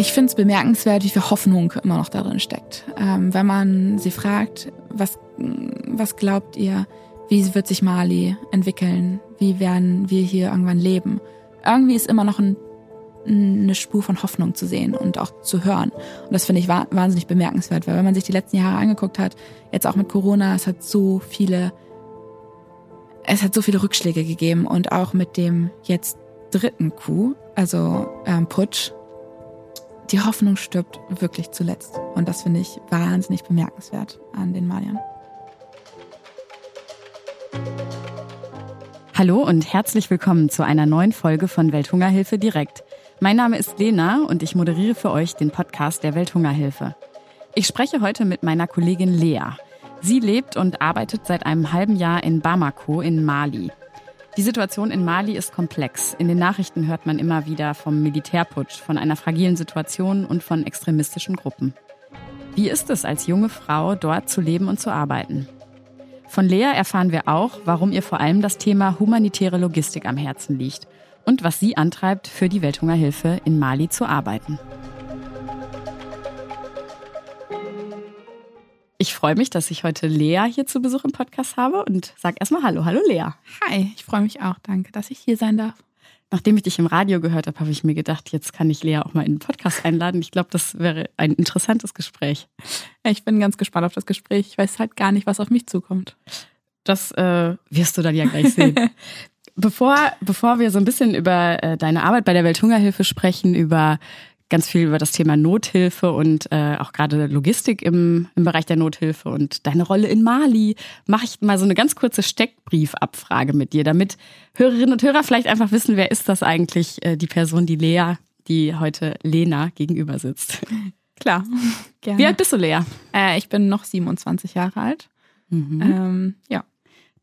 Ich finde es bemerkenswert, wie viel Hoffnung immer noch darin steckt. Ähm, wenn man sie fragt, was, was glaubt ihr, wie wird sich Mali entwickeln? Wie werden wir hier irgendwann leben? Irgendwie ist immer noch ein, eine Spur von Hoffnung zu sehen und auch zu hören. Und das finde ich wahnsinnig bemerkenswert, weil wenn man sich die letzten Jahre angeguckt hat, jetzt auch mit Corona, es hat so viele, es hat so viele Rückschläge gegeben und auch mit dem jetzt dritten Coup, also ähm, Putsch, die Hoffnung stirbt wirklich zuletzt. Und das finde ich wahnsinnig bemerkenswert an den Maliern. Hallo und herzlich willkommen zu einer neuen Folge von Welthungerhilfe direkt. Mein Name ist Lena und ich moderiere für euch den Podcast der Welthungerhilfe. Ich spreche heute mit meiner Kollegin Lea. Sie lebt und arbeitet seit einem halben Jahr in Bamako in Mali. Die Situation in Mali ist komplex. In den Nachrichten hört man immer wieder vom Militärputsch, von einer fragilen Situation und von extremistischen Gruppen. Wie ist es als junge Frau, dort zu leben und zu arbeiten? Von Lea erfahren wir auch, warum ihr vor allem das Thema humanitäre Logistik am Herzen liegt und was sie antreibt, für die Welthungerhilfe in Mali zu arbeiten. Ich freue mich, dass ich heute Lea hier zu Besuch im Podcast habe und sage erstmal Hallo. Hallo Lea. Hi, ich freue mich auch. Danke, dass ich hier sein darf. Nachdem ich dich im Radio gehört habe, habe ich mir gedacht, jetzt kann ich Lea auch mal in den Podcast einladen. Ich glaube, das wäre ein interessantes Gespräch. Ich bin ganz gespannt auf das Gespräch. Ich weiß halt gar nicht, was auf mich zukommt. Das äh, wirst du dann ja gleich sehen. bevor, bevor wir so ein bisschen über äh, deine Arbeit bei der Welthungerhilfe sprechen, über ganz viel über das Thema Nothilfe und äh, auch gerade Logistik im, im Bereich der Nothilfe und deine Rolle in Mali. Mache ich mal so eine ganz kurze Steckbriefabfrage mit dir, damit Hörerinnen und Hörer vielleicht einfach wissen, wer ist das eigentlich, äh, die Person, die Lea, die heute Lena gegenüber sitzt. Klar, gerne. Wie alt bist du, Lea? Äh, ich bin noch 27 Jahre alt. Mhm. Ähm, ja.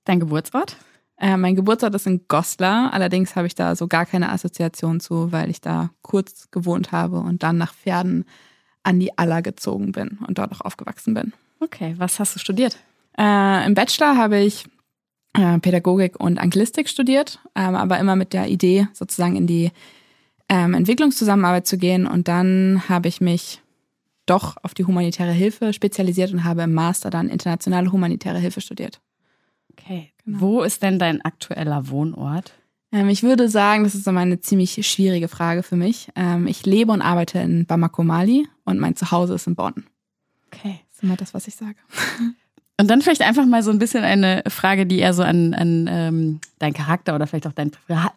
Dein Geburtsort? Äh, mein Geburtsort ist in Goslar, allerdings habe ich da so gar keine Assoziation zu, weil ich da kurz gewohnt habe und dann nach Pferden an die Aller gezogen bin und dort auch aufgewachsen bin. Okay, was hast du studiert? Äh, Im Bachelor habe ich äh, Pädagogik und Anglistik studiert, ähm, aber immer mit der Idee, sozusagen in die ähm, Entwicklungszusammenarbeit zu gehen. Und dann habe ich mich doch auf die humanitäre Hilfe spezialisiert und habe im Master dann internationale humanitäre Hilfe studiert. Okay. Genau. Wo ist denn dein aktueller Wohnort? Ähm, ich würde sagen, das ist immer eine ziemlich schwierige Frage für mich. Ähm, ich lebe und arbeite in Bamako, Mali und mein Zuhause ist in Bonn. Okay. Das ist immer das, was ich sage. Und dann vielleicht einfach mal so ein bisschen eine Frage, die eher so an, an ähm, dein Charakter oder vielleicht auch dein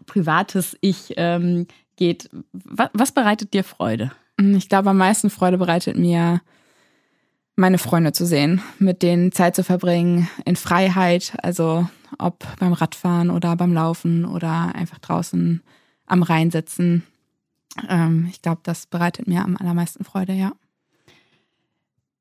privates Ich ähm, geht. Was, was bereitet dir Freude? Ich glaube, am meisten Freude bereitet mir meine Freunde zu sehen, mit denen Zeit zu verbringen in Freiheit, also ob beim Radfahren oder beim Laufen oder einfach draußen am Rhein sitzen. Ähm, ich glaube, das bereitet mir am allermeisten Freude, ja.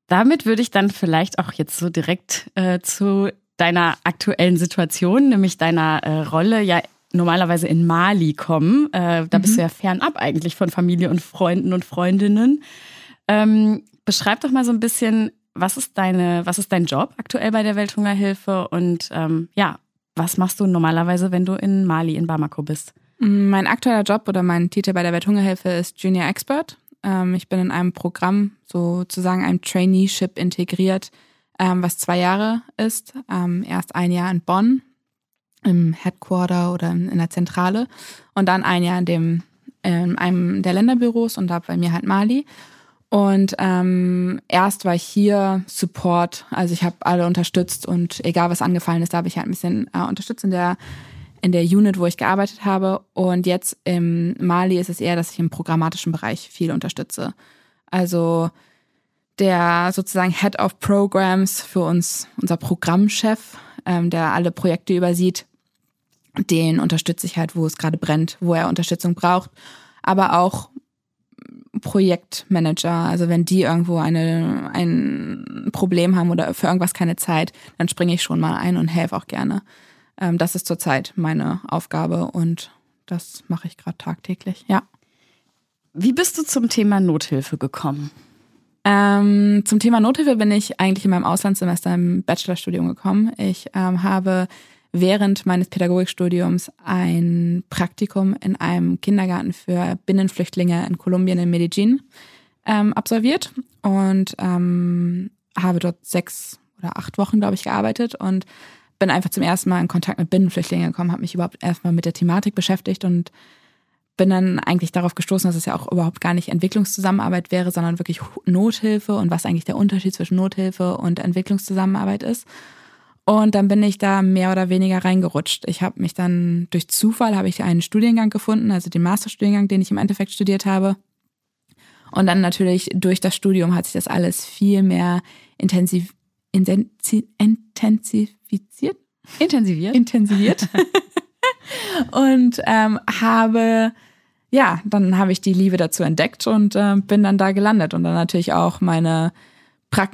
Damit würde ich dann vielleicht auch jetzt so direkt äh, zu deiner aktuellen Situation, nämlich deiner äh, Rolle ja normalerweise in Mali kommen. Äh, da mhm. bist du ja fernab eigentlich von Familie und Freunden und Freundinnen. Ähm, Beschreib doch mal so ein bisschen, was ist deine, was ist dein Job aktuell bei der Welthungerhilfe und ähm, ja, was machst du normalerweise, wenn du in Mali, in Bamako bist? Mein aktueller Job oder mein Titel bei der Welthungerhilfe ist Junior Expert. Ähm, ich bin in einem Programm, sozusagen einem Traineeship integriert, ähm, was zwei Jahre ist. Ähm, erst ein Jahr in Bonn im Headquarter oder in der Zentrale und dann ein Jahr in dem in einem der Länderbüros und da bei mir halt Mali. Und ähm, erst war ich hier Support, also ich habe alle unterstützt und egal was angefallen ist, da habe ich halt ein bisschen äh, unterstützt in der in der Unit, wo ich gearbeitet habe. Und jetzt im Mali ist es eher, dass ich im programmatischen Bereich viel unterstütze. Also der sozusagen Head of Programs für uns, unser Programmchef, ähm, der alle Projekte übersieht, den unterstütze ich halt, wo es gerade brennt, wo er Unterstützung braucht. Aber auch Projektmanager, also wenn die irgendwo eine, ein Problem haben oder für irgendwas keine Zeit, dann springe ich schon mal ein und helfe auch gerne. Ähm, das ist zurzeit meine Aufgabe und das mache ich gerade tagtäglich, ja. Wie bist du zum Thema Nothilfe gekommen? Ähm, zum Thema Nothilfe bin ich eigentlich in meinem Auslandssemester im Bachelorstudium gekommen. Ich ähm, habe während meines Pädagogikstudiums ein Praktikum in einem Kindergarten für Binnenflüchtlinge in Kolumbien in Medellin ähm, absolviert und ähm, habe dort sechs oder acht Wochen, glaube ich, gearbeitet und bin einfach zum ersten Mal in Kontakt mit Binnenflüchtlingen gekommen, habe mich überhaupt erstmal mit der Thematik beschäftigt und bin dann eigentlich darauf gestoßen, dass es ja auch überhaupt gar nicht Entwicklungszusammenarbeit wäre, sondern wirklich Nothilfe und was eigentlich der Unterschied zwischen Nothilfe und Entwicklungszusammenarbeit ist. Und dann bin ich da mehr oder weniger reingerutscht. Ich habe mich dann durch Zufall habe ich einen Studiengang gefunden, also den Masterstudiengang, den ich im Endeffekt studiert habe. Und dann natürlich durch das Studium hat sich das alles viel mehr intensiv, intensiv, intensiviert. Intensiviert. Intensiviert. und ähm, habe ja, dann habe ich die Liebe dazu entdeckt und äh, bin dann da gelandet und dann natürlich auch meine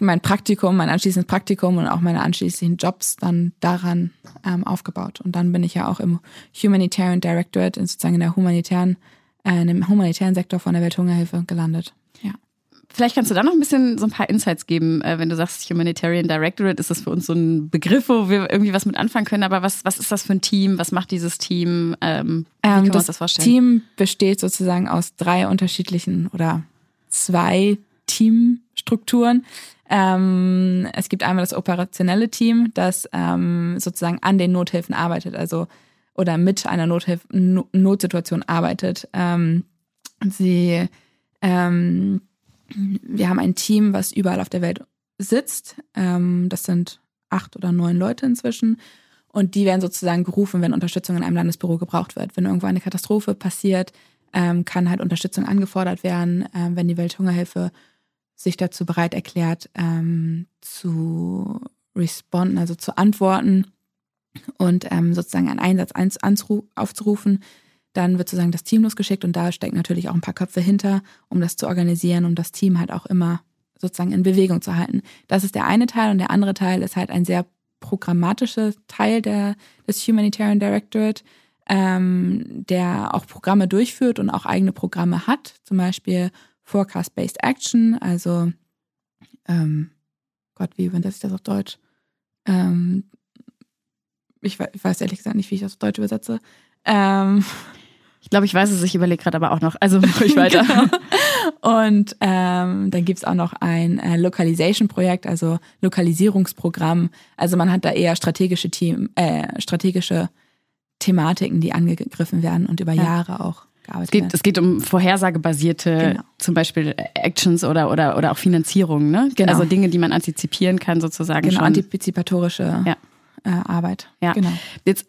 mein Praktikum, mein anschließendes Praktikum und auch meine anschließenden Jobs dann daran ähm, aufgebaut. Und dann bin ich ja auch im Humanitarian Directorate, sozusagen in der humanitären, äh, in dem humanitären Sektor von der Welthungerhilfe gelandet. Ja. Vielleicht kannst du da noch ein bisschen so ein paar Insights geben, äh, wenn du sagst Humanitarian Directorate, ist das für uns so ein Begriff, wo wir irgendwie was mit anfangen können. Aber was, was ist das für ein Team? Was macht dieses Team? Ähm, wie ähm, kann das, das vorstellen? Team besteht sozusagen aus drei unterschiedlichen oder zwei Teamstrukturen. Ähm, es gibt einmal das operationelle Team, das ähm, sozusagen an den Nothilfen arbeitet, also oder mit einer Nothilf Notsituation arbeitet. Ähm, sie ähm, wir haben ein Team, was überall auf der Welt sitzt. Ähm, das sind acht oder neun Leute inzwischen. Und die werden sozusagen gerufen, wenn Unterstützung in einem Landesbüro gebraucht wird. Wenn irgendwo eine Katastrophe passiert, ähm, kann halt Unterstützung angefordert werden. Wenn die Welthungerhilfe sich dazu bereit erklärt, ähm, zu responden, also zu antworten und ähm, sozusagen einen Einsatz aufzurufen, dann wird sozusagen das Team losgeschickt und da stecken natürlich auch ein paar Köpfe hinter, um das zu organisieren, um das Team halt auch immer sozusagen in Bewegung zu halten. Das ist der eine Teil und der andere Teil ist halt ein sehr programmatischer Teil der, des Humanitarian Directorate, ähm, der auch Programme durchführt und auch eigene Programme hat, zum Beispiel Forecast-Based Action, also ähm, Gott, wie übersetze ich das auf Deutsch? Ähm, ich, weiß, ich weiß ehrlich gesagt nicht, wie ich das auf Deutsch übersetze. Ähm, ich glaube, ich weiß es, ich überlege gerade aber auch noch. Also mache ich weiter. genau. Und ähm, dann gibt's auch noch ein äh, Localization-Projekt, also Lokalisierungsprogramm. Also man hat da eher strategische Team, äh, strategische Thematiken, die angegriffen werden und über ja. Jahre auch es geht. Es geht um vorhersagebasierte, genau. zum Beispiel Actions oder, oder, oder auch Finanzierung, ne? Genau. Also Dinge, die man antizipieren kann, sozusagen. Genau, schon. antizipatorische ja. äh, Arbeit. Ja. Genau. Jetzt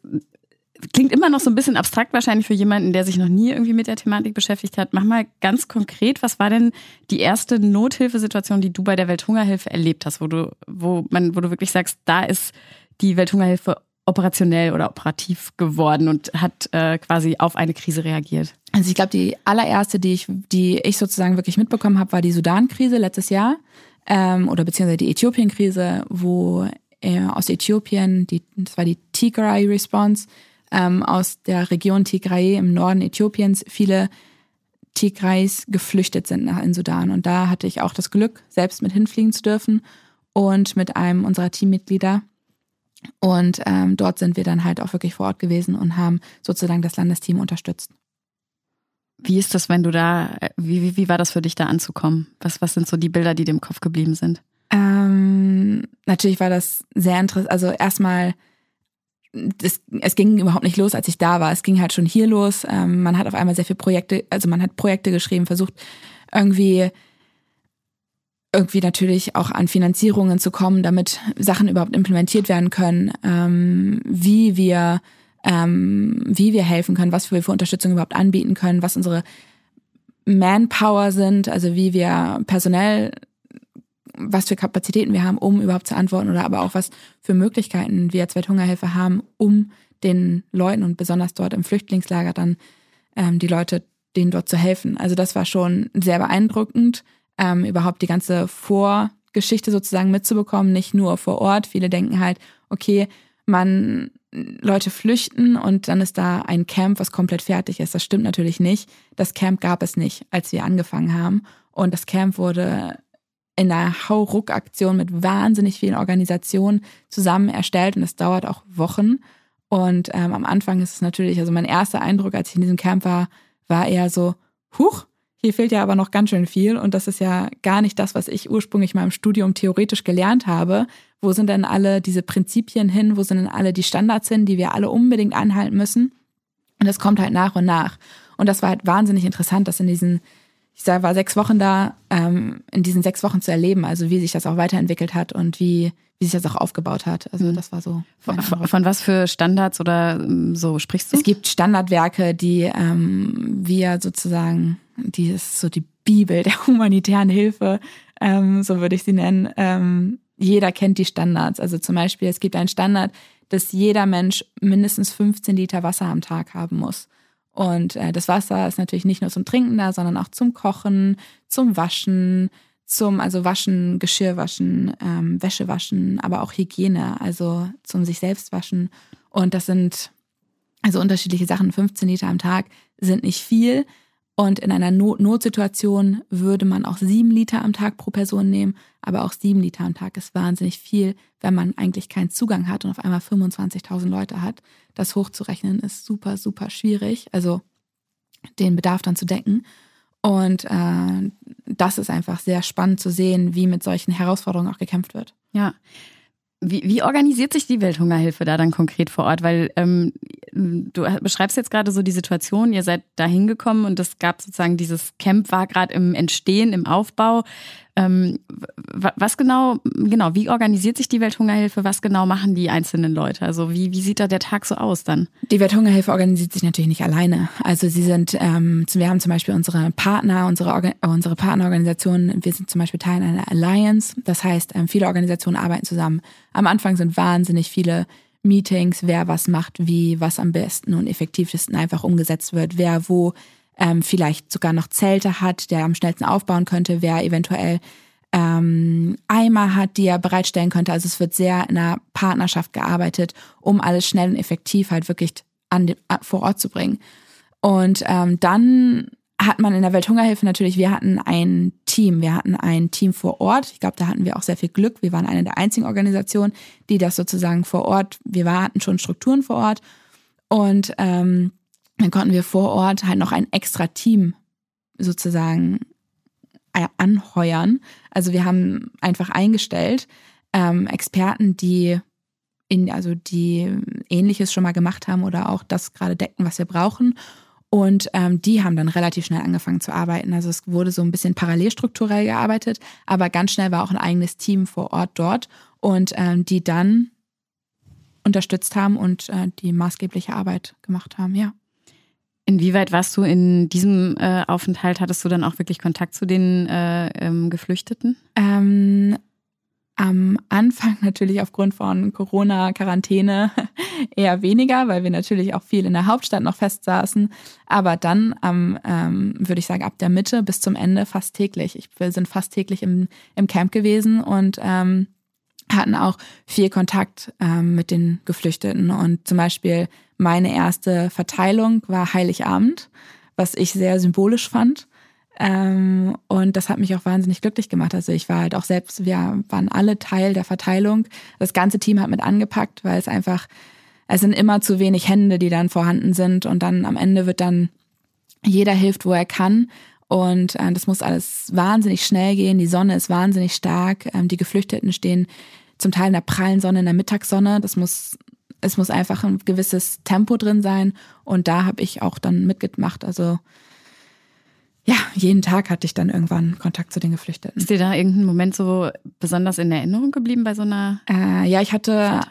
klingt immer noch so ein bisschen abstrakt wahrscheinlich für jemanden, der sich noch nie irgendwie mit der Thematik beschäftigt hat. Mach mal ganz konkret, was war denn die erste Nothilfesituation, die du bei der Welthungerhilfe erlebt hast, wo du, wo man, wo du wirklich sagst, da ist die Welthungerhilfe operationell oder operativ geworden und hat äh, quasi auf eine Krise reagiert? Also ich glaube, die allererste, die ich, die ich sozusagen wirklich mitbekommen habe, war die Sudan-Krise letztes Jahr ähm, oder beziehungsweise die Äthiopien-Krise, wo äh, aus Äthiopien, die, das war die Tigray-Response, ähm, aus der Region Tigray im Norden Äthiopiens viele Tigrays geflüchtet sind nach in Sudan. Und da hatte ich auch das Glück, selbst mit hinfliegen zu dürfen und mit einem unserer Teammitglieder. Und ähm, dort sind wir dann halt auch wirklich vor Ort gewesen und haben sozusagen das Landesteam unterstützt. Wie ist das, wenn du da, wie, wie, wie war das für dich da anzukommen? Was, was sind so die Bilder, die dir im Kopf geblieben sind? Ähm, natürlich war das sehr interessant. Also erstmal das, es ging überhaupt nicht los, als ich da war. Es ging halt schon hier los. Ähm, man hat auf einmal sehr viele Projekte, also man hat Projekte geschrieben, versucht irgendwie irgendwie natürlich auch an Finanzierungen zu kommen, damit Sachen überhaupt implementiert werden können, ähm, wie wir ähm, wie wir helfen können, was wir für Unterstützung überhaupt anbieten können, was unsere Manpower sind, also wie wir personell was für Kapazitäten wir haben, um überhaupt zu antworten oder aber auch was für Möglichkeiten wir als Welthungerhilfe haben, um den Leuten und besonders dort im Flüchtlingslager dann ähm, die Leute, denen dort zu helfen. Also das war schon sehr beeindruckend, ähm, überhaupt die ganze Vorgeschichte sozusagen mitzubekommen, nicht nur vor Ort. Viele denken halt, okay, man Leute flüchten und dann ist da ein Camp, was komplett fertig ist. Das stimmt natürlich nicht. Das Camp gab es nicht, als wir angefangen haben. Und das Camp wurde in einer Hauruck-Aktion mit wahnsinnig vielen Organisationen zusammen erstellt und es dauert auch Wochen. Und ähm, am Anfang ist es natürlich, also mein erster Eindruck, als ich in diesem Camp war, war eher so, huch, hier fehlt ja aber noch ganz schön viel und das ist ja gar nicht das, was ich ursprünglich mal im Studium theoretisch gelernt habe. Wo sind denn alle diese Prinzipien hin? Wo sind denn alle die Standards hin, die wir alle unbedingt einhalten müssen? Und das kommt halt nach und nach. Und das war halt wahnsinnig interessant, das in diesen, ich war sechs Wochen da, ähm, in diesen sechs Wochen zu erleben, also wie sich das auch weiterentwickelt hat und wie, wie sich das auch aufgebaut hat. Also mhm. das war so. Von, von, was für Standards oder ähm, so sprichst du? Es gibt Standardwerke, die ähm, wir sozusagen die ist so die Bibel der humanitären Hilfe, ähm, so würde ich sie nennen. Ähm, jeder kennt die Standards. Also zum Beispiel, es gibt einen Standard, dass jeder Mensch mindestens 15 Liter Wasser am Tag haben muss. Und äh, das Wasser ist natürlich nicht nur zum Trinken da, sondern auch zum Kochen, zum Waschen, zum also Waschen, Geschirr waschen, ähm, Wäsche waschen, aber auch Hygiene, also zum sich selbst waschen. Und das sind also unterschiedliche Sachen. 15 Liter am Tag sind nicht viel. Und in einer Not Notsituation würde man auch sieben Liter am Tag pro Person nehmen. Aber auch sieben Liter am Tag ist wahnsinnig viel, wenn man eigentlich keinen Zugang hat und auf einmal 25.000 Leute hat. Das hochzurechnen ist super, super schwierig. Also den Bedarf dann zu decken. Und äh, das ist einfach sehr spannend zu sehen, wie mit solchen Herausforderungen auch gekämpft wird. Ja. Wie, wie organisiert sich die Welthungerhilfe da dann konkret vor Ort? Weil ähm, du beschreibst jetzt gerade so die Situation, ihr seid da hingekommen und es gab sozusagen dieses Camp war gerade im Entstehen, im Aufbau. Ähm, was genau, genau, wie organisiert sich die Welthungerhilfe? Was genau machen die einzelnen Leute? Also wie, wie sieht da der Tag so aus dann? Die Welthungerhilfe organisiert sich natürlich nicht alleine. Also sie sind, ähm, wir haben zum Beispiel unsere Partner, unsere, unsere Partnerorganisationen, wir sind zum Beispiel Teil einer Alliance. Das heißt, ähm, viele Organisationen arbeiten zusammen. Am Anfang sind wahnsinnig viele Meetings, wer was macht, wie, was am besten und effektivsten einfach umgesetzt wird, wer wo ähm, vielleicht sogar noch Zelte hat, der am schnellsten aufbauen könnte, wer eventuell ähm, Eimer hat, die er bereitstellen könnte. Also es wird sehr in einer Partnerschaft gearbeitet, um alles schnell und effektiv halt wirklich an den, vor Ort zu bringen. Und ähm, dann hat man in der Welthungerhilfe natürlich, wir hatten ein Team, wir hatten ein Team vor Ort. Ich glaube, da hatten wir auch sehr viel Glück. Wir waren eine der einzigen Organisationen, die das sozusagen vor Ort, wir hatten schon Strukturen vor Ort und ähm, dann konnten wir vor Ort halt noch ein extra Team sozusagen äh, anheuern. Also wir haben einfach eingestellt ähm, Experten, die in, also die ähnliches schon mal gemacht haben oder auch das gerade decken, was wir brauchen. Und ähm, die haben dann relativ schnell angefangen zu arbeiten. Also es wurde so ein bisschen parallelstrukturell gearbeitet, aber ganz schnell war auch ein eigenes Team vor Ort dort und ähm, die dann unterstützt haben und äh, die maßgebliche Arbeit gemacht haben, ja. Inwieweit warst du in diesem äh, Aufenthalt? Hattest du dann auch wirklich Kontakt zu den äh, ähm, Geflüchteten? Ähm, am Anfang natürlich aufgrund von Corona-Quarantäne eher weniger, weil wir natürlich auch viel in der Hauptstadt noch festsaßen. Aber dann am, ähm, würde ich sagen, ab der Mitte bis zum Ende fast täglich. Ich, wir sind fast täglich im, im Camp gewesen und ähm, hatten auch viel Kontakt ähm, mit den Geflüchteten. Und zum Beispiel meine erste Verteilung war Heiligabend, was ich sehr symbolisch fand. Ähm, und das hat mich auch wahnsinnig glücklich gemacht. Also ich war halt auch selbst, wir waren alle Teil der Verteilung. Das ganze Team hat mit angepackt, weil es einfach, es sind immer zu wenig Hände, die dann vorhanden sind. Und dann am Ende wird dann jeder hilft, wo er kann. Und äh, das muss alles wahnsinnig schnell gehen. Die Sonne ist wahnsinnig stark. Ähm, die Geflüchteten stehen zum Teil in der prallen Sonne, in der Mittagssonne. Das muss es muss einfach ein gewisses Tempo drin sein. Und da habe ich auch dann mitgemacht. Also ja, jeden Tag hatte ich dann irgendwann Kontakt zu den Geflüchteten. Ist dir da irgendein Moment so besonders in Erinnerung geblieben bei so einer? Äh, ja, ich hatte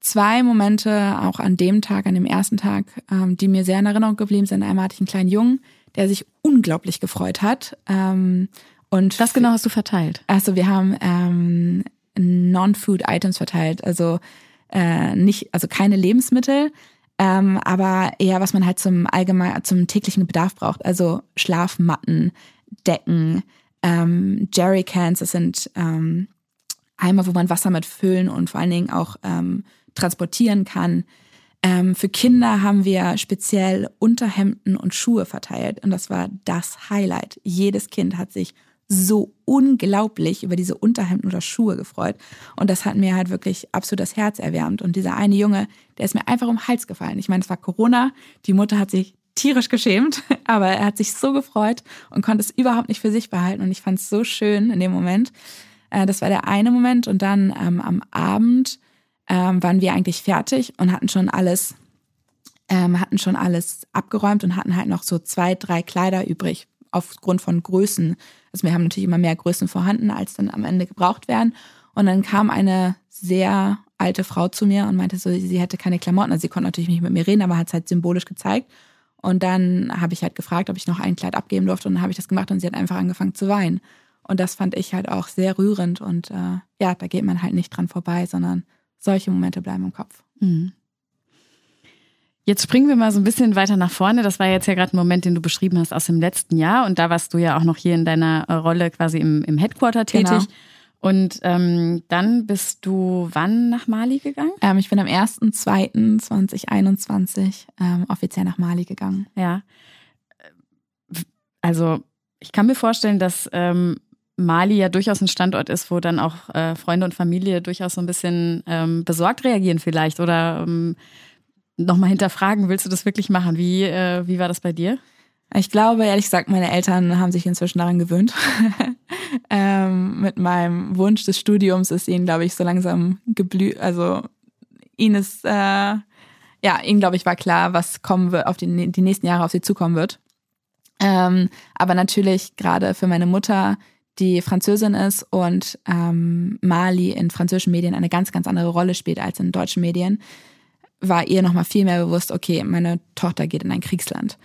zwei Momente auch an dem Tag, an dem ersten Tag, ähm, die mir sehr in Erinnerung geblieben sind. Einmal hatte ich einen kleinen Jungen, der sich unglaublich gefreut hat. Ähm, und was genau hast du verteilt? Also wir haben ähm, Non-Food-Items verteilt. Also äh, nicht, also keine Lebensmittel, ähm, aber eher was man halt zum allgemein, zum täglichen Bedarf braucht. Also Schlafmatten, Decken, ähm, Jerrycans, das sind ähm, Eimer, wo man Wasser mit füllen und vor allen Dingen auch ähm, transportieren kann. Ähm, für Kinder haben wir speziell Unterhemden und Schuhe verteilt und das war das Highlight. Jedes Kind hat sich so unglaublich über diese Unterhemden oder Schuhe gefreut. Und das hat mir halt wirklich absolut das Herz erwärmt. Und dieser eine Junge, der ist mir einfach um den Hals gefallen. Ich meine, es war Corona, die Mutter hat sich tierisch geschämt, aber er hat sich so gefreut und konnte es überhaupt nicht für sich behalten. Und ich fand es so schön in dem Moment. Äh, das war der eine Moment. Und dann ähm, am Abend ähm, waren wir eigentlich fertig und hatten schon alles ähm, hatten schon alles abgeräumt und hatten halt noch so zwei, drei Kleider übrig aufgrund von Größen. Also wir haben natürlich immer mehr Größen vorhanden, als dann am Ende gebraucht werden. Und dann kam eine sehr alte Frau zu mir und meinte so, sie hätte keine Klamotten. Also sie konnte natürlich nicht mit mir reden, aber hat es halt symbolisch gezeigt. Und dann habe ich halt gefragt, ob ich noch ein Kleid abgeben durfte. Und dann habe ich das gemacht und sie hat einfach angefangen zu weinen. Und das fand ich halt auch sehr rührend. Und äh, ja, da geht man halt nicht dran vorbei, sondern solche Momente bleiben im Kopf. Mhm. Jetzt springen wir mal so ein bisschen weiter nach vorne. Das war jetzt ja gerade ein Moment, den du beschrieben hast aus dem letzten Jahr. Und da warst du ja auch noch hier in deiner äh, Rolle quasi im, im Headquarter tätig. Genau. Und ähm, dann bist du wann nach Mali gegangen? Ähm, ich bin am 1.2.2021 ähm, offiziell nach Mali gegangen. Ja. Also ich kann mir vorstellen, dass ähm, Mali ja durchaus ein Standort ist, wo dann auch äh, Freunde und Familie durchaus so ein bisschen ähm, besorgt reagieren vielleicht oder ähm, nochmal hinterfragen, willst du das wirklich machen? Wie, äh, wie war das bei dir? Ich glaube, ehrlich gesagt, meine Eltern haben sich inzwischen daran gewöhnt. ähm, mit meinem Wunsch des Studiums ist ihnen, glaube ich, so langsam geblüht. Also ihnen ist, äh, ja, ihnen, glaube ich, war klar, was kommen wird, auf die, die nächsten Jahre auf sie zukommen wird. Ähm, aber natürlich gerade für meine Mutter, die Französin ist und ähm, Mali in französischen Medien eine ganz, ganz andere Rolle spielt als in deutschen Medien, war ihr nochmal viel mehr bewusst, okay, meine Tochter geht in ein Kriegsland.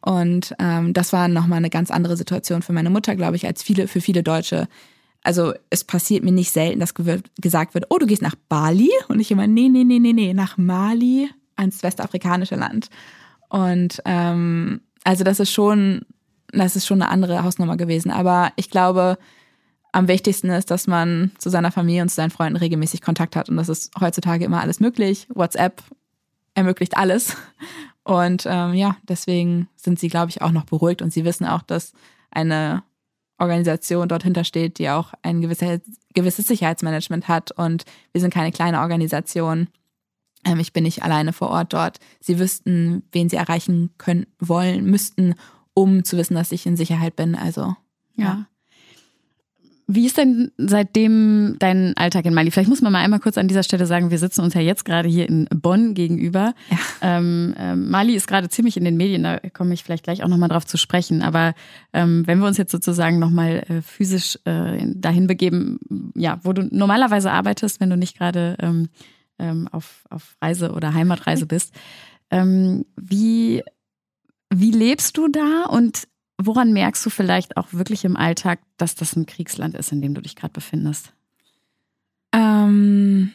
Und ähm, das war nochmal eine ganz andere Situation für meine Mutter, glaube ich, als viele, für viele Deutsche. Also es passiert mir nicht selten, dass gesagt wird, oh, du gehst nach Bali? Und ich immer, nee, nee, nee, nee, nee, nach Mali, ans westafrikanische Land. Und ähm, also das ist schon, das ist schon eine andere Hausnummer gewesen. Aber ich glaube, am wichtigsten ist, dass man zu seiner Familie und zu seinen Freunden regelmäßig Kontakt hat. Und das ist heutzutage immer alles möglich. WhatsApp ermöglicht alles. Und ähm, ja, deswegen sind sie, glaube ich, auch noch beruhigt und sie wissen auch, dass eine Organisation dort hintersteht, die auch ein gewisses, gewisses Sicherheitsmanagement hat. Und wir sind keine kleine Organisation. Ähm, ich bin nicht alleine vor Ort dort. Sie wüssten, wen sie erreichen können, wollen, müssten, um zu wissen, dass ich in Sicherheit bin. Also ja. ja. Wie ist denn seitdem dein Alltag in Mali? Vielleicht muss man mal einmal kurz an dieser Stelle sagen, wir sitzen uns ja jetzt gerade hier in Bonn gegenüber. Ja. Ähm, ähm, Mali ist gerade ziemlich in den Medien, da komme ich vielleicht gleich auch nochmal drauf zu sprechen. Aber ähm, wenn wir uns jetzt sozusagen nochmal äh, physisch äh, dahin begeben, ja, wo du normalerweise arbeitest, wenn du nicht gerade ähm, ähm, auf, auf Reise oder Heimatreise bist, ähm, wie, wie lebst du da und Woran merkst du vielleicht auch wirklich im Alltag, dass das ein Kriegsland ist, in dem du dich gerade befindest? Ähm,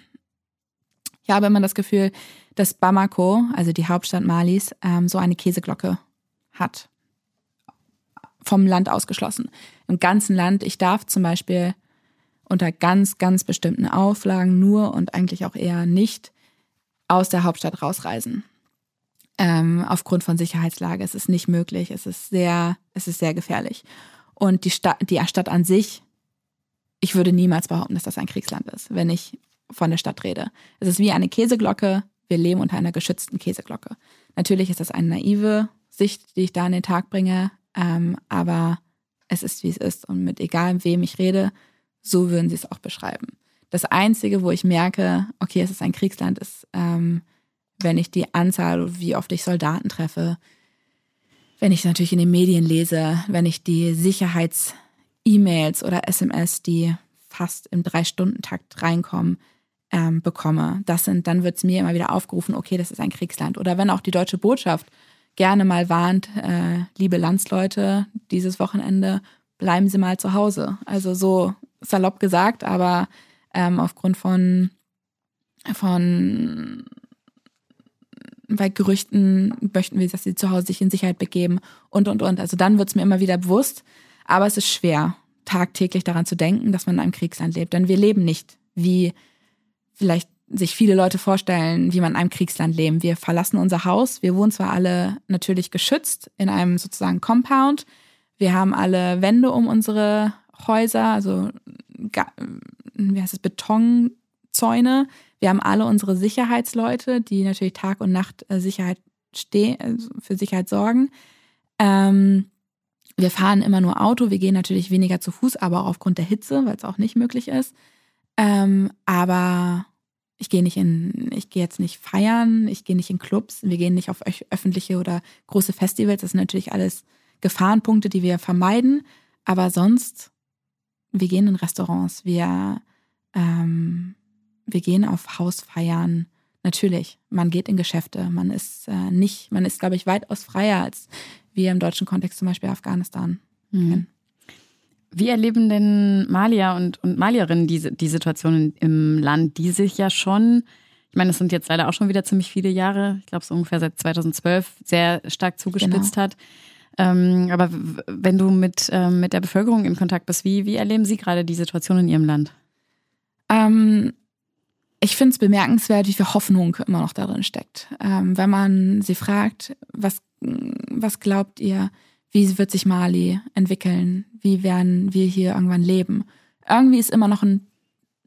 ich habe immer das Gefühl, dass Bamako, also die Hauptstadt Malis, ähm, so eine Käseglocke hat. Vom Land ausgeschlossen. Im ganzen Land. Ich darf zum Beispiel unter ganz, ganz bestimmten Auflagen nur und eigentlich auch eher nicht aus der Hauptstadt rausreisen ähm, aufgrund von Sicherheitslage. Es ist nicht möglich. Es ist sehr, es ist sehr gefährlich. Und die Stadt, die Stadt an sich, ich würde niemals behaupten, dass das ein Kriegsland ist, wenn ich von der Stadt rede. Es ist wie eine Käseglocke. Wir leben unter einer geschützten Käseglocke. Natürlich ist das eine naive Sicht, die ich da an den Tag bringe, ähm, aber es ist, wie es ist. Und mit egal wem ich rede, so würden sie es auch beschreiben. Das Einzige, wo ich merke, okay, es ist ein Kriegsland, ist, ähm, wenn ich die Anzahl, wie oft ich Soldaten treffe, wenn ich natürlich in den Medien lese, wenn ich die Sicherheits-E-Mails oder SMS, die fast im Drei-Stunden-Takt reinkommen, ähm, bekomme. Das sind, dann wird es mir immer wieder aufgerufen, okay, das ist ein Kriegsland. Oder wenn auch die deutsche Botschaft gerne mal warnt, äh, liebe Landsleute, dieses Wochenende bleiben Sie mal zu Hause. Also so salopp gesagt, aber ähm, aufgrund von, von bei Gerüchten möchten wir, dass sie zu Hause sich in Sicherheit begeben und, und, und. Also dann wird es mir immer wieder bewusst. Aber es ist schwer, tagtäglich daran zu denken, dass man in einem Kriegsland lebt. Denn wir leben nicht, wie vielleicht sich viele Leute vorstellen, wie man in einem Kriegsland leben. Wir verlassen unser Haus. Wir wohnen zwar alle natürlich geschützt in einem sozusagen Compound. Wir haben alle Wände um unsere Häuser, also wie heißt es, Betonzäune. Wir haben alle unsere Sicherheitsleute, die natürlich Tag und Nacht äh, Sicherheit stehen, also für Sicherheit sorgen. Ähm, wir fahren immer nur Auto, wir gehen natürlich weniger zu Fuß, aber auch aufgrund der Hitze, weil es auch nicht möglich ist. Ähm, aber ich gehe nicht in, ich gehe jetzt nicht feiern, ich gehe nicht in Clubs, wir gehen nicht auf öffentliche oder große Festivals. Das sind natürlich alles Gefahrenpunkte, die wir vermeiden. Aber sonst, wir gehen in Restaurants, wir, ähm, wir gehen auf Hausfeiern. Natürlich, man geht in Geschäfte. Man ist äh, nicht, man ist, glaube ich, weitaus freier als wir im deutschen Kontext zum Beispiel Afghanistan mhm. Wie erleben denn Malier und, und Malierinnen diese, die Situation im Land, die sich ja schon, ich meine, es sind jetzt leider auch schon wieder ziemlich viele Jahre, ich glaube so ungefähr seit 2012, sehr stark zugespitzt genau. hat. Ähm, aber wenn du mit, ähm, mit der Bevölkerung in Kontakt bist, wie, wie erleben Sie gerade die Situation in Ihrem Land? Ähm, ich finde es bemerkenswert, wie viel Hoffnung immer noch darin steckt. Ähm, wenn man sie fragt, was, was glaubt ihr, wie wird sich Mali entwickeln? Wie werden wir hier irgendwann leben? Irgendwie ist immer noch ein,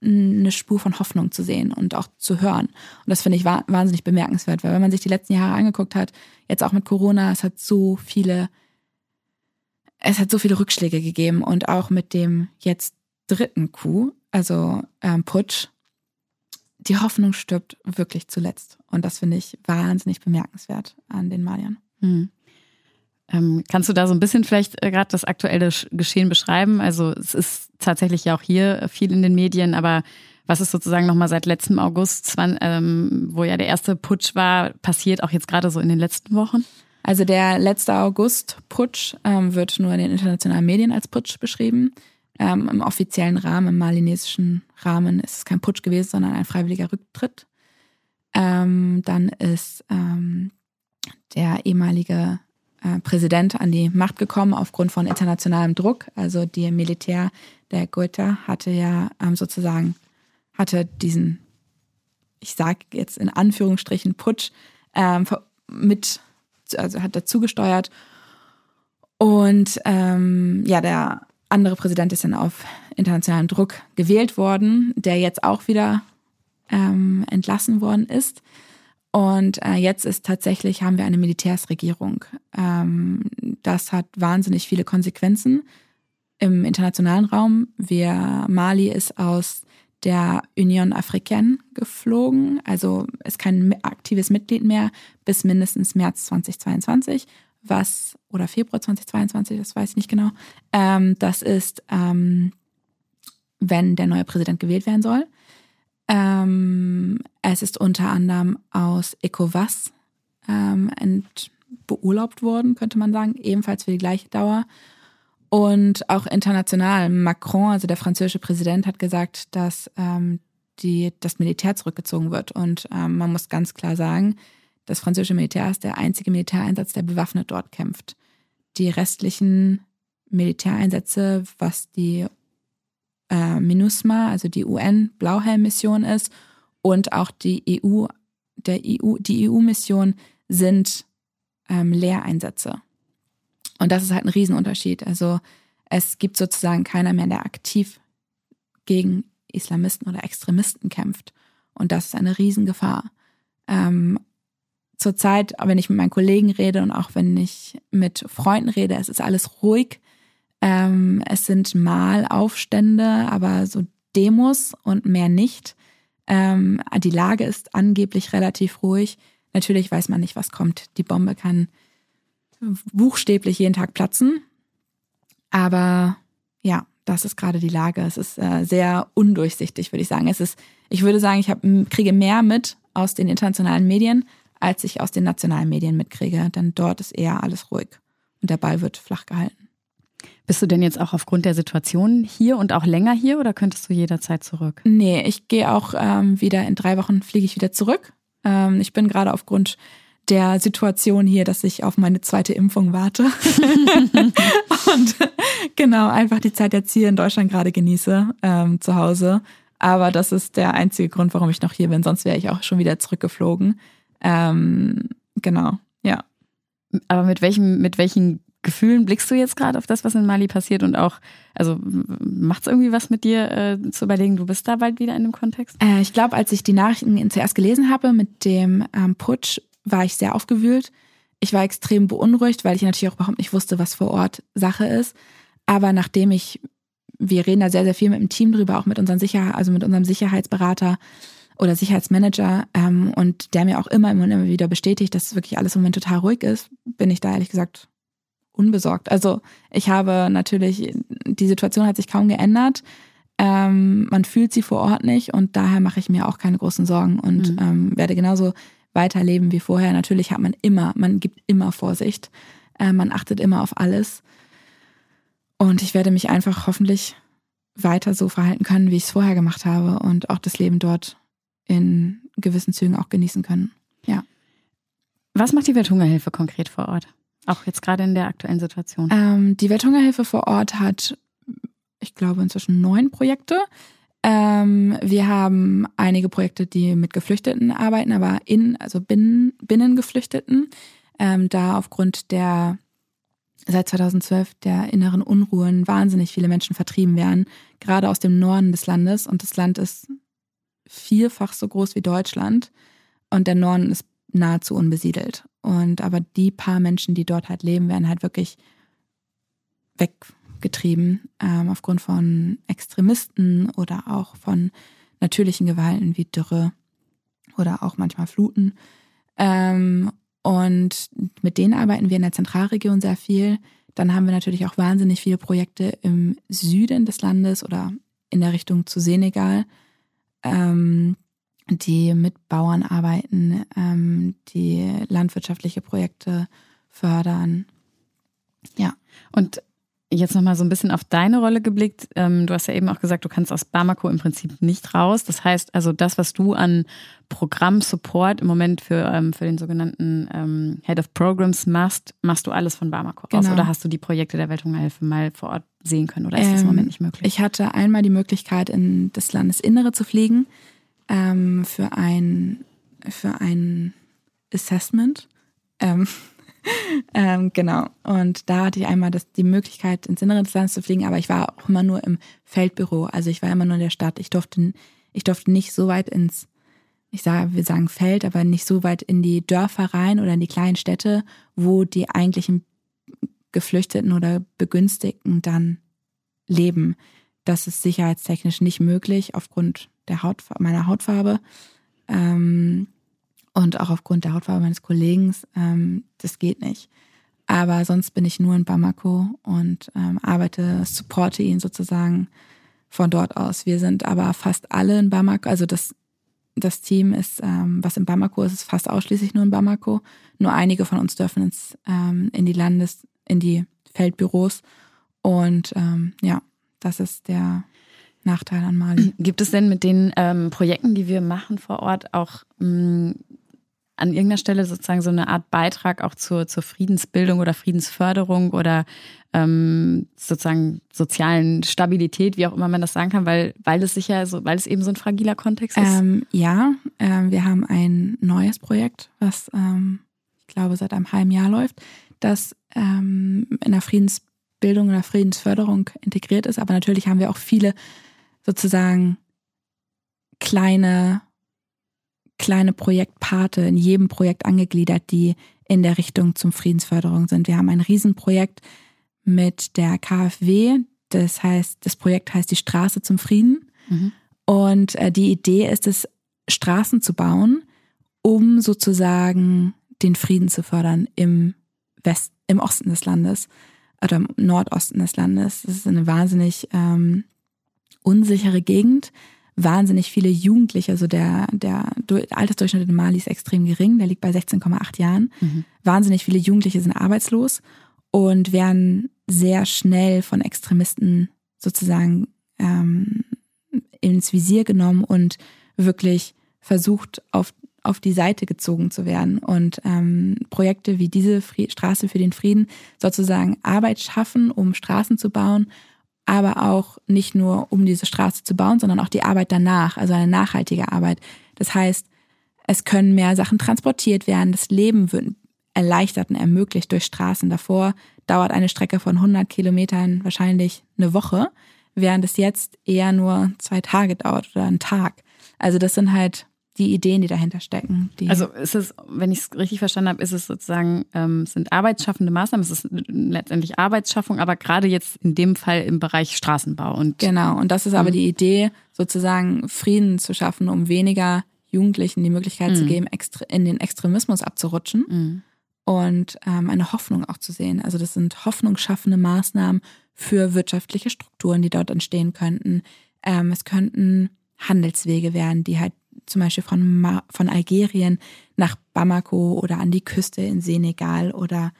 eine Spur von Hoffnung zu sehen und auch zu hören. Und das finde ich wahnsinnig bemerkenswert, weil wenn man sich die letzten Jahre angeguckt hat, jetzt auch mit Corona, es hat so viele, es hat so viele Rückschläge gegeben und auch mit dem jetzt dritten Coup, also ähm, Putsch, die Hoffnung stirbt wirklich zuletzt. Und das finde ich wahnsinnig bemerkenswert an den Maliern. Hm. Ähm, kannst du da so ein bisschen vielleicht äh, gerade das aktuelle Geschehen beschreiben? Also es ist tatsächlich ja auch hier viel in den Medien, aber was ist sozusagen nochmal seit letztem August, ähm, wo ja der erste Putsch war, passiert auch jetzt gerade so in den letzten Wochen? Also der letzte August-Putsch ähm, wird nur in den internationalen Medien als Putsch beschrieben. Ähm, Im offiziellen Rahmen, im malinesischen Rahmen ist es kein Putsch gewesen, sondern ein freiwilliger Rücktritt. Ähm, dann ist ähm, der ehemalige äh, Präsident an die Macht gekommen aufgrund von internationalem Druck. Also die Militär der Goethe hatte ja ähm, sozusagen, hatte diesen, ich sage jetzt in Anführungsstrichen, Putsch ähm, mit, also hat dazu gesteuert. Und ähm, ja, der andere Präsident ist dann auf internationalen Druck gewählt worden, der jetzt auch wieder ähm, entlassen worden ist. Und äh, jetzt ist tatsächlich, haben wir eine Militärsregierung. Ähm, das hat wahnsinnig viele Konsequenzen im internationalen Raum. Wir, Mali ist aus der Union Africaine geflogen, also ist kein aktives Mitglied mehr bis mindestens März 2022 was, oder Februar 2022, das weiß ich nicht genau. Ähm, das ist, ähm, wenn der neue Präsident gewählt werden soll. Ähm, es ist unter anderem aus ECOWAS ähm, beurlaubt worden, könnte man sagen, ebenfalls für die gleiche Dauer. Und auch international. Macron, also der französische Präsident, hat gesagt, dass ähm, die, das Militär zurückgezogen wird. Und ähm, man muss ganz klar sagen, das französische Militär ist der einzige Militäreinsatz, der bewaffnet dort kämpft. Die restlichen Militäreinsätze, was die äh, MINUSMA, also die UN-Blauhelm-Mission ist, und auch die EU, der EU, die EU-Mission sind ähm, Lehreinsätze. Und das ist halt ein Riesenunterschied. Also es gibt sozusagen keiner mehr, der aktiv gegen Islamisten oder Extremisten kämpft. Und das ist eine Riesengefahr. Ähm, zurzeit, wenn ich mit meinen Kollegen rede und auch wenn ich mit Freunden rede, es ist alles ruhig. Ähm, es sind mal Aufstände, aber so Demos und mehr nicht. Ähm, die Lage ist angeblich relativ ruhig. Natürlich weiß man nicht, was kommt. Die Bombe kann buchstäblich jeden Tag platzen. Aber ja, das ist gerade die Lage. Es ist äh, sehr undurchsichtig, würde ich sagen. Es ist, ich würde sagen, ich hab, kriege mehr mit aus den internationalen Medien als ich aus den nationalen Medien mitkriege. Denn dort ist eher alles ruhig und der Ball wird flach gehalten. Bist du denn jetzt auch aufgrund der Situation hier und auch länger hier oder könntest du jederzeit zurück? Nee, ich gehe auch ähm, wieder in drei Wochen fliege ich wieder zurück. Ähm, ich bin gerade aufgrund der Situation hier, dass ich auf meine zweite Impfung warte. und genau, einfach die Zeit jetzt hier in Deutschland gerade genieße, ähm, zu Hause. Aber das ist der einzige Grund, warum ich noch hier bin. Sonst wäre ich auch schon wieder zurückgeflogen. Ähm, genau, ja. Aber mit welchem, mit welchen Gefühlen blickst du jetzt gerade auf das, was in Mali passiert und auch, also macht es irgendwie was mit dir äh, zu überlegen, du bist da bald wieder in dem Kontext? Äh, ich glaube, als ich die Nachrichten zuerst gelesen habe mit dem ähm, Putsch, war ich sehr aufgewühlt. Ich war extrem beunruhigt, weil ich natürlich auch überhaupt nicht wusste, was vor Ort Sache ist. Aber nachdem ich, wir reden da sehr, sehr viel mit dem Team drüber, auch mit unserem Sicherheit, also mit unserem Sicherheitsberater oder Sicherheitsmanager ähm, und der mir auch immer, immer, immer wieder bestätigt, dass wirklich alles im Moment total ruhig ist, bin ich da ehrlich gesagt unbesorgt. Also ich habe natürlich, die Situation hat sich kaum geändert. Ähm, man fühlt sie vor Ort nicht und daher mache ich mir auch keine großen Sorgen und mhm. ähm, werde genauso weiterleben wie vorher. Natürlich hat man immer, man gibt immer Vorsicht, äh, man achtet immer auf alles. Und ich werde mich einfach hoffentlich weiter so verhalten können, wie ich es vorher gemacht habe und auch das Leben dort in gewissen Zügen auch genießen können. Ja. Was macht die Welthungerhilfe konkret vor Ort? Auch jetzt gerade in der aktuellen Situation. Ähm, die Welthungerhilfe vor Ort hat, ich glaube, inzwischen neun Projekte. Ähm, wir haben einige Projekte, die mit Geflüchteten arbeiten, aber in, also binnen, Binnengeflüchteten, ähm, da aufgrund der seit 2012 der inneren Unruhen wahnsinnig viele Menschen vertrieben werden, gerade aus dem Norden des Landes. Und das Land ist vierfach so groß wie Deutschland und der Norden ist nahezu unbesiedelt. Und aber die paar Menschen, die dort halt leben, werden halt wirklich weggetrieben ähm, aufgrund von Extremisten oder auch von natürlichen Gewalten wie Dürre oder auch manchmal Fluten. Ähm, und mit denen arbeiten wir in der Zentralregion sehr viel. Dann haben wir natürlich auch wahnsinnig viele Projekte im Süden des Landes oder in der Richtung zu Senegal, ähm, die mit Bauern arbeiten, ähm, die landwirtschaftliche Projekte fördern. Ja. Und jetzt nochmal so ein bisschen auf deine Rolle geblickt. Ähm, du hast ja eben auch gesagt, du kannst aus Bamako im Prinzip nicht raus. Das heißt also, das, was du an Programm-Support im Moment für, ähm, für den sogenannten ähm, Head of Programs machst, machst du alles von Bamako genau. aus? Oder hast du die Projekte der Welthungerhilfe mal vor Ort sehen können? Oder ist das im Moment nicht möglich? Ich hatte einmal die Möglichkeit, in das Landesinnere zu fliegen für ein, für ein Assessment. Ähm, ähm, genau. Und da hatte ich einmal das, die Möglichkeit, ins Innere des Landes zu fliegen, aber ich war auch immer nur im Feldbüro. Also ich war immer nur in der Stadt. Ich durfte, ich durfte nicht so weit ins, ich sage, wir sagen Feld, aber nicht so weit in die Dörfer rein oder in die kleinen Städte, wo die eigentlichen Geflüchteten oder Begünstigten dann leben. Das ist sicherheitstechnisch nicht möglich aufgrund der Haut, meiner Hautfarbe. Ähm, und auch aufgrund der Hautfarbe meines Kollegen, ähm, das geht nicht. Aber sonst bin ich nur in Bamako und ähm, arbeite, supporte ihn sozusagen von dort aus. Wir sind aber fast alle in Bamako, also das, das Team ist, ähm, was in Bamako ist, ist fast ausschließlich nur in Bamako. Nur einige von uns dürfen ins, ähm, in die Landes-, in die Feldbüros. Und ähm, ja, das ist der Nachteil an Mali. Gibt es denn mit den ähm, Projekten, die wir machen vor Ort, auch mh, an irgendeiner Stelle sozusagen so eine Art Beitrag auch zur, zur Friedensbildung oder Friedensförderung oder ähm, sozusagen sozialen Stabilität, wie auch immer man das sagen kann, weil, weil es sicher so, weil es eben so ein fragiler Kontext ist? Ähm, ja, äh, wir haben ein neues Projekt, was ähm, ich glaube seit einem halben Jahr läuft, das ähm, in der Friedensbildung oder Friedensförderung integriert ist. Aber natürlich haben wir auch viele sozusagen kleine kleine Projektpate in jedem Projekt angegliedert, die in der Richtung zum Friedensförderung sind. Wir haben ein Riesenprojekt mit der KfW. Das heißt, das Projekt heißt die Straße zum Frieden. Mhm. Und äh, die Idee ist es, Straßen zu bauen, um sozusagen den Frieden zu fördern im West, im Osten des Landes oder im Nordosten des Landes. Das ist eine wahnsinnig ähm, unsichere Gegend wahnsinnig viele Jugendliche, also der, der Altersdurchschnitt in Mali ist extrem gering, der liegt bei 16,8 Jahren. Mhm. Wahnsinnig viele Jugendliche sind arbeitslos und werden sehr schnell von Extremisten sozusagen ähm, ins Visier genommen und wirklich versucht, auf, auf die Seite gezogen zu werden. Und ähm, Projekte wie diese Fri Straße für den Frieden sozusagen Arbeit schaffen, um Straßen zu bauen aber auch nicht nur um diese Straße zu bauen, sondern auch die Arbeit danach, also eine nachhaltige Arbeit. Das heißt, es können mehr Sachen transportiert werden, das Leben wird erleichtert und ermöglicht durch Straßen. Davor dauert eine Strecke von 100 Kilometern wahrscheinlich eine Woche, während es jetzt eher nur zwei Tage dauert oder einen Tag. Also das sind halt die Ideen, die dahinter stecken. Die also ist es, wenn ich es richtig verstanden habe, ist es sozusagen, ähm, sind arbeitsschaffende Maßnahmen, es ist letztendlich Arbeitsschaffung, aber gerade jetzt in dem Fall im Bereich Straßenbau. Und genau, und das ist aber mhm. die Idee, sozusagen Frieden zu schaffen, um weniger Jugendlichen die Möglichkeit mhm. zu geben, in den Extremismus abzurutschen. Mhm. Und ähm, eine Hoffnung auch zu sehen. Also das sind hoffnungsschaffende Maßnahmen für wirtschaftliche Strukturen, die dort entstehen könnten. Ähm, es könnten Handelswege werden, die halt zum Beispiel von, Ma von Algerien nach Bamako oder an die Küste in Senegal oder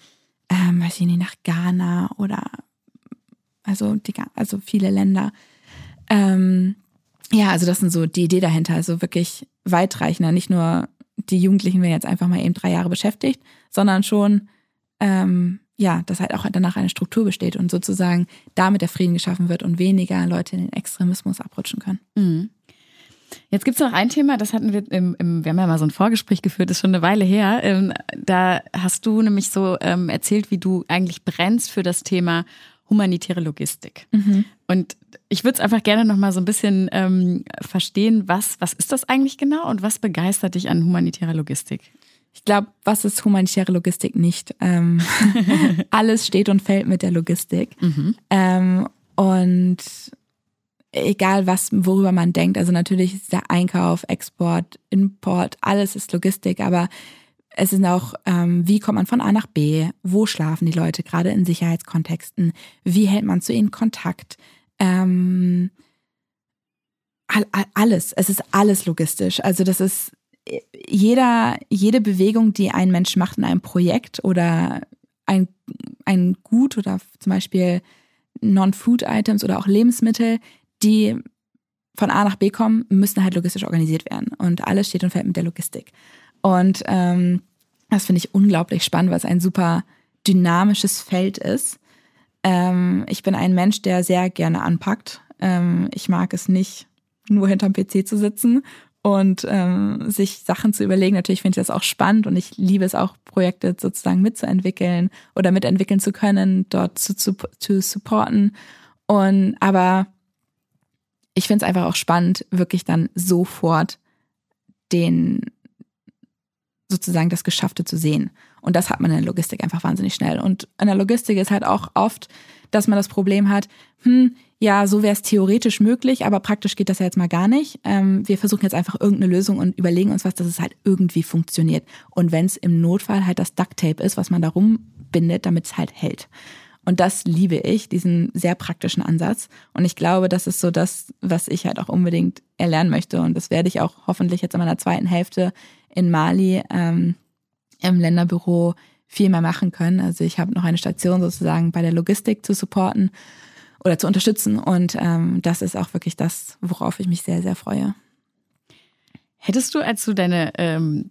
ähm, weiß ich nicht, nach Ghana oder also, die, also viele Länder. Ähm, ja, also das sind so die Idee dahinter, also wirklich weitreichender, nicht nur die Jugendlichen werden jetzt einfach mal eben drei Jahre beschäftigt, sondern schon ähm, ja, dass halt auch danach eine Struktur besteht und sozusagen damit der Frieden geschaffen wird und weniger Leute in den Extremismus abrutschen können. Mhm. Jetzt gibt es noch ein Thema, das hatten wir im, im, wir haben ja mal so ein Vorgespräch geführt, das ist schon eine Weile her. Ähm, da hast du nämlich so ähm, erzählt, wie du eigentlich brennst für das Thema humanitäre Logistik. Mhm. Und ich würde es einfach gerne noch mal so ein bisschen ähm, verstehen, was, was ist das eigentlich genau und was begeistert dich an humanitärer Logistik? Ich glaube, was ist humanitäre Logistik nicht? Ähm, alles steht und fällt mit der Logistik. Mhm. Ähm, und egal was, worüber man denkt. Also natürlich ist der Einkauf, Export, Import, alles ist Logistik, aber es ist auch, ähm, wie kommt man von A nach B? Wo schlafen die Leute, gerade in Sicherheitskontexten? Wie hält man zu ihnen Kontakt? Ähm, all, all, alles, es ist alles logistisch. Also das ist jeder, jede Bewegung, die ein Mensch macht in einem Projekt oder ein, ein Gut oder zum Beispiel Non-Food-Items oder auch Lebensmittel, die von A nach B kommen, müssen halt logistisch organisiert werden. Und alles steht und fällt mit der Logistik. Und ähm, das finde ich unglaublich spannend, weil es ein super dynamisches Feld ist. Ähm, ich bin ein Mensch, der sehr gerne anpackt. Ähm, ich mag es nicht, nur hinterm PC zu sitzen und ähm, sich Sachen zu überlegen. Natürlich finde ich das auch spannend und ich liebe es auch, Projekte sozusagen mitzuentwickeln oder mitentwickeln zu können, dort zu, zu, zu supporten. Und aber ich finde es einfach auch spannend, wirklich dann sofort den sozusagen das Geschaffte zu sehen. Und das hat man in der Logistik einfach wahnsinnig schnell. Und in der Logistik ist halt auch oft, dass man das Problem hat, hm, ja, so wäre es theoretisch möglich, aber praktisch geht das ja jetzt mal gar nicht. Ähm, wir versuchen jetzt einfach irgendeine Lösung und überlegen uns was, dass es halt irgendwie funktioniert. Und wenn es im Notfall halt das Duct Tape ist, was man da rumbindet, damit es halt hält. Und das liebe ich, diesen sehr praktischen Ansatz. Und ich glaube, das ist so das, was ich halt auch unbedingt erlernen möchte. Und das werde ich auch hoffentlich jetzt in meiner zweiten Hälfte in Mali ähm, im Länderbüro viel mehr machen können. Also ich habe noch eine Station sozusagen bei der Logistik zu supporten oder zu unterstützen. Und ähm, das ist auch wirklich das, worauf ich mich sehr, sehr freue. Hättest du, als du deine, ähm,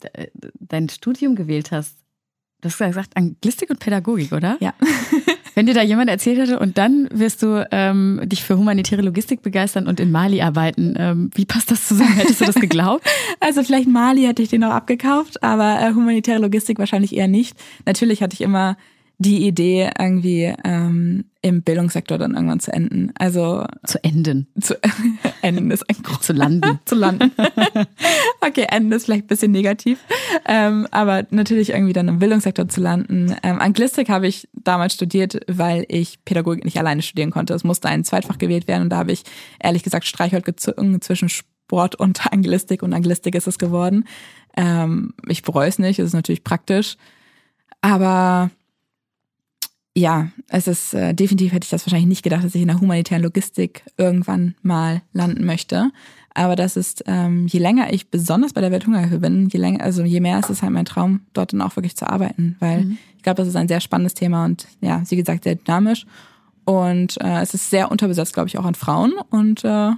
dein Studium gewählt hast, du hast gesagt Anglistik und Pädagogik, oder? Ja. Wenn dir da jemand erzählt hätte und dann wirst du ähm, dich für humanitäre Logistik begeistern und in Mali arbeiten, ähm, wie passt das zusammen? Hättest du das geglaubt? also vielleicht Mali hätte ich den auch abgekauft, aber äh, humanitäre Logistik wahrscheinlich eher nicht. Natürlich hatte ich immer die Idee, irgendwie ähm, im Bildungssektor dann irgendwann zu enden. Also zu enden. Zu enden ist ein. Zu landen. zu landen. okay, enden ist vielleicht ein bisschen negativ. Ähm, aber natürlich irgendwie dann im Bildungssektor zu landen. Ähm, Anglistik habe ich damals studiert, weil ich Pädagogik nicht alleine studieren konnte. Es musste ein Zweitfach gewählt werden und da habe ich ehrlich gesagt Streichholz gezogen zwischen Sport und Anglistik und Anglistik ist es geworden. Ähm, ich bereue es nicht, es ist natürlich praktisch. Aber ja, es ist äh, definitiv hätte ich das wahrscheinlich nicht gedacht, dass ich in der humanitären Logistik irgendwann mal landen möchte. Aber das ist, ähm, je länger ich besonders bei der Welthungerhilfe bin, je länger, also je mehr ist es halt mein Traum, dort dann auch wirklich zu arbeiten, weil mhm. ich glaube, das ist ein sehr spannendes Thema und ja, wie gesagt, sehr dynamisch. Und äh, es ist sehr unterbesetzt, glaube ich, auch an Frauen. Und äh,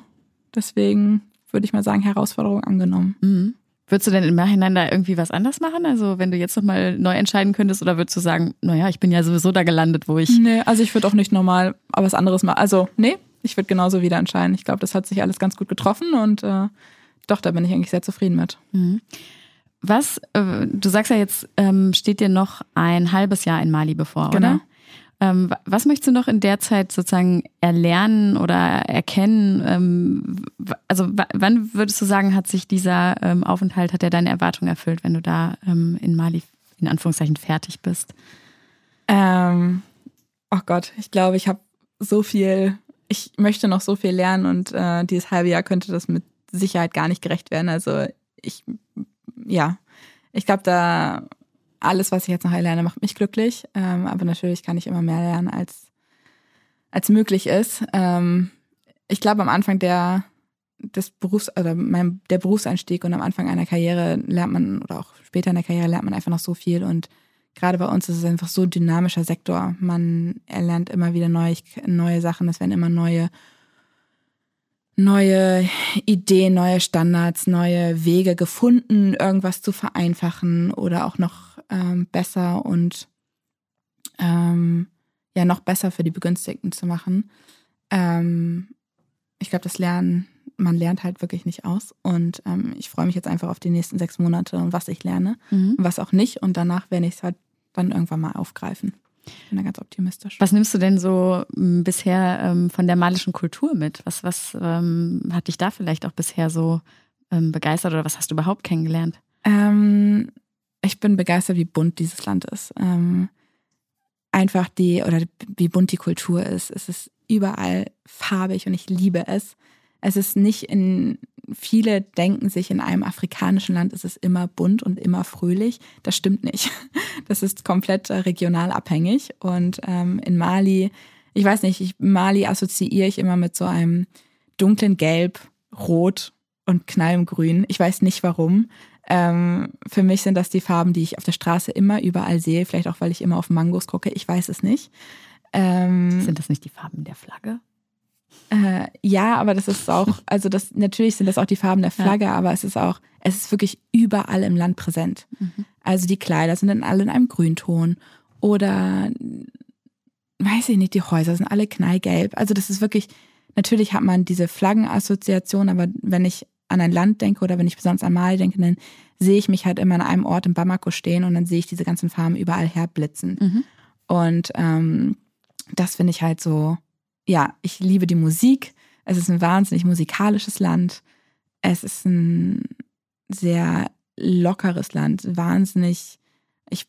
deswegen würde ich mal sagen, Herausforderung angenommen. Mhm. Würdest du denn im Nachhinein da irgendwie was anders machen? Also wenn du jetzt nochmal neu entscheiden könntest oder würdest du sagen, naja, ich bin ja sowieso da gelandet, wo ich. Nee, also ich würde auch nicht normal was anderes machen. Also, nee, ich würde genauso wieder entscheiden. Ich glaube, das hat sich alles ganz gut getroffen und äh, doch, da bin ich eigentlich sehr zufrieden mit. Mhm. Was, äh, du sagst ja jetzt, ähm, steht dir noch ein halbes Jahr in Mali bevor, genau. oder? Ähm, was möchtest du noch in der Zeit sozusagen erlernen oder erkennen? Ähm, also wann würdest du sagen, hat sich dieser ähm, Aufenthalt, hat er deine Erwartungen erfüllt, wenn du da ähm, in Mali in Anführungszeichen fertig bist? Ähm, oh Gott, ich glaube, ich habe so viel, ich möchte noch so viel lernen und äh, dieses halbe Jahr könnte das mit Sicherheit gar nicht gerecht werden. Also ich, ja, ich glaube, da alles, was ich jetzt noch erlerne, macht mich glücklich. Ähm, aber natürlich kann ich immer mehr lernen, als, als möglich ist. Ähm, ich glaube, am Anfang der, des Berufs, oder mein, der Berufseinstieg und am Anfang einer Karriere lernt man, oder auch später in der Karriere lernt man einfach noch so viel. Und gerade bei uns ist es einfach so ein dynamischer Sektor. Man erlernt immer wieder neue, neue Sachen. Es werden immer neue neue Ideen, neue Standards, neue Wege gefunden, irgendwas zu vereinfachen oder auch noch ähm, besser und ähm, ja noch besser für die Begünstigten zu machen. Ähm, ich glaube, das Lernen, man lernt halt wirklich nicht aus. Und ähm, ich freue mich jetzt einfach auf die nächsten sechs Monate und was ich lerne mhm. und was auch nicht. Und danach werde ich es halt dann irgendwann mal aufgreifen. Ich bin da ganz optimistisch. Was nimmst du denn so m, bisher ähm, von der malischen Kultur mit? Was, was ähm, hat dich da vielleicht auch bisher so ähm, begeistert oder was hast du überhaupt kennengelernt? Ich bin begeistert, wie bunt dieses Land ist. Ähm, einfach die, oder wie bunt die Kultur ist. Es ist überall farbig und ich liebe es. Es ist nicht in, viele denken sich, in einem afrikanischen Land ist es immer bunt und immer fröhlich. Das stimmt nicht. Das ist komplett äh, regional abhängig. Und ähm, in Mali, ich weiß nicht, ich, Mali assoziiere ich immer mit so einem dunklen Gelb, Rot und Knallgrün. Ich weiß nicht warum. Ähm, für mich sind das die Farben, die ich auf der Straße immer überall sehe. Vielleicht auch, weil ich immer auf Mangos gucke. Ich weiß es nicht. Ähm, sind das nicht die Farben der Flagge? Äh, ja, aber das ist auch, also das natürlich sind das auch die Farben der Flagge, ja. aber es ist auch, es ist wirklich überall im Land präsent. Mhm. Also die Kleider sind dann alle in einem Grünton oder weiß ich nicht, die Häuser sind alle knallgelb. Also das ist wirklich, natürlich hat man diese Flaggenassoziation, aber wenn ich an ein Land denke oder wenn ich besonders an Mali denke, dann sehe ich mich halt immer an einem Ort in Bamako stehen und dann sehe ich diese ganzen Farben überall herblitzen. Mhm. Und ähm, das finde ich halt so, ja, ich liebe die Musik. Es ist ein wahnsinnig musikalisches Land. Es ist ein sehr lockeres Land, wahnsinnig. Ich,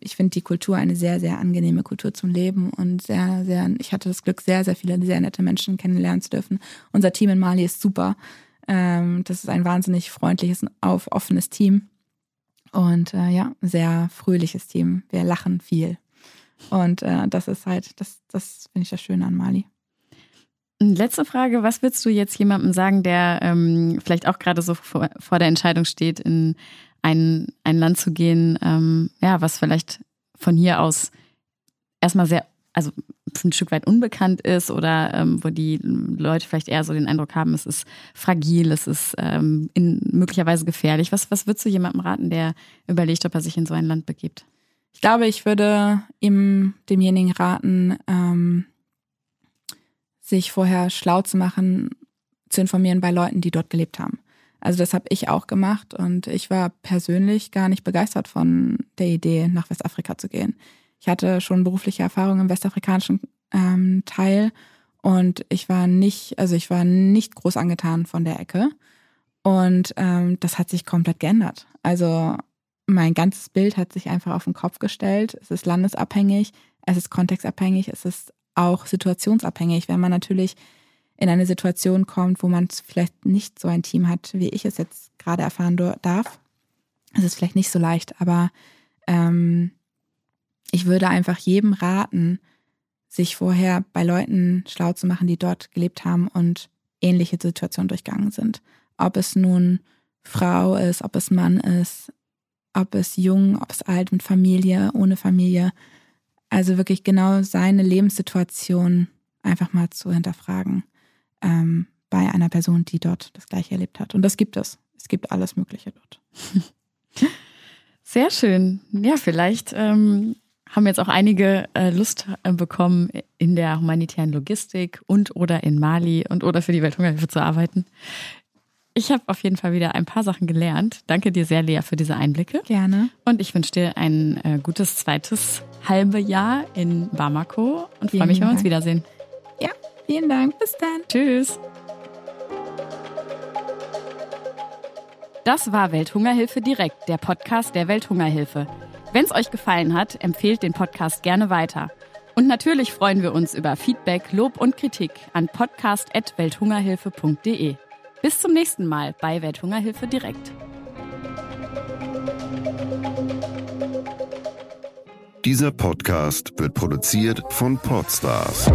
ich finde die Kultur eine sehr, sehr angenehme Kultur zum Leben und sehr, sehr, ich hatte das Glück, sehr, sehr viele sehr nette Menschen kennenlernen zu dürfen. Unser Team in Mali ist super. Ähm, das ist ein wahnsinnig freundliches, auf, offenes Team. Und äh, ja, sehr fröhliches Team. Wir lachen viel. Und äh, das ist halt, das, das finde ich das Schöne an Mali. Letzte Frage, was würdest du jetzt jemandem sagen, der ähm, vielleicht auch gerade so vor, vor, der Entscheidung steht, in ein, ein Land zu gehen, ähm, ja, was vielleicht von hier aus erstmal sehr, also ein Stück weit unbekannt ist oder ähm, wo die Leute vielleicht eher so den Eindruck haben, es ist fragil, es ist ähm, in, möglicherweise gefährlich. Was, was würdest du jemandem raten, der überlegt, ob er sich in so ein Land begibt? Ich glaube, ich würde ihm, demjenigen raten, ähm, sich vorher schlau zu machen, zu informieren bei Leuten, die dort gelebt haben. Also das habe ich auch gemacht und ich war persönlich gar nicht begeistert von der Idee, nach Westafrika zu gehen. Ich hatte schon berufliche Erfahrung im westafrikanischen ähm, Teil und ich war nicht, also ich war nicht groß angetan von der Ecke. Und ähm, das hat sich komplett geändert. Also mein ganzes Bild hat sich einfach auf den Kopf gestellt. Es ist landesabhängig, es ist kontextabhängig, es ist auch situationsabhängig. Wenn man natürlich in eine Situation kommt, wo man vielleicht nicht so ein Team hat, wie ich es jetzt gerade erfahren darf, ist es vielleicht nicht so leicht. Aber ähm, ich würde einfach jedem raten, sich vorher bei Leuten schlau zu machen, die dort gelebt haben und ähnliche Situationen durchgangen sind. Ob es nun Frau ist, ob es Mann ist, ob es jung, ob es alt, mit Familie, ohne Familie. Also wirklich genau seine Lebenssituation einfach mal zu hinterfragen ähm, bei einer Person, die dort das gleiche erlebt hat. Und das gibt es. Es gibt alles Mögliche dort. Sehr schön. Ja, vielleicht ähm, haben jetzt auch einige äh, Lust äh, bekommen, in der humanitären Logistik und oder in Mali und oder für die Welthungerhilfe zu arbeiten. Ich habe auf jeden Fall wieder ein paar Sachen gelernt. Danke dir sehr, Lea, für diese Einblicke. Gerne. Und ich wünsche dir ein äh, gutes zweites halbe Jahr in Bamako und freue mich, wenn wir uns wiedersehen. Ja, vielen Dank. Bis dann. Tschüss. Das war Welthungerhilfe direkt, der Podcast der Welthungerhilfe. Wenn es euch gefallen hat, empfehlt den Podcast gerne weiter. Und natürlich freuen wir uns über Feedback, Lob und Kritik an podcast.welthungerhilfe.de. Bis zum nächsten Mal bei Welthungerhilfe direkt. Dieser Podcast wird produziert von Podstars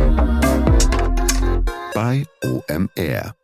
bei OMR.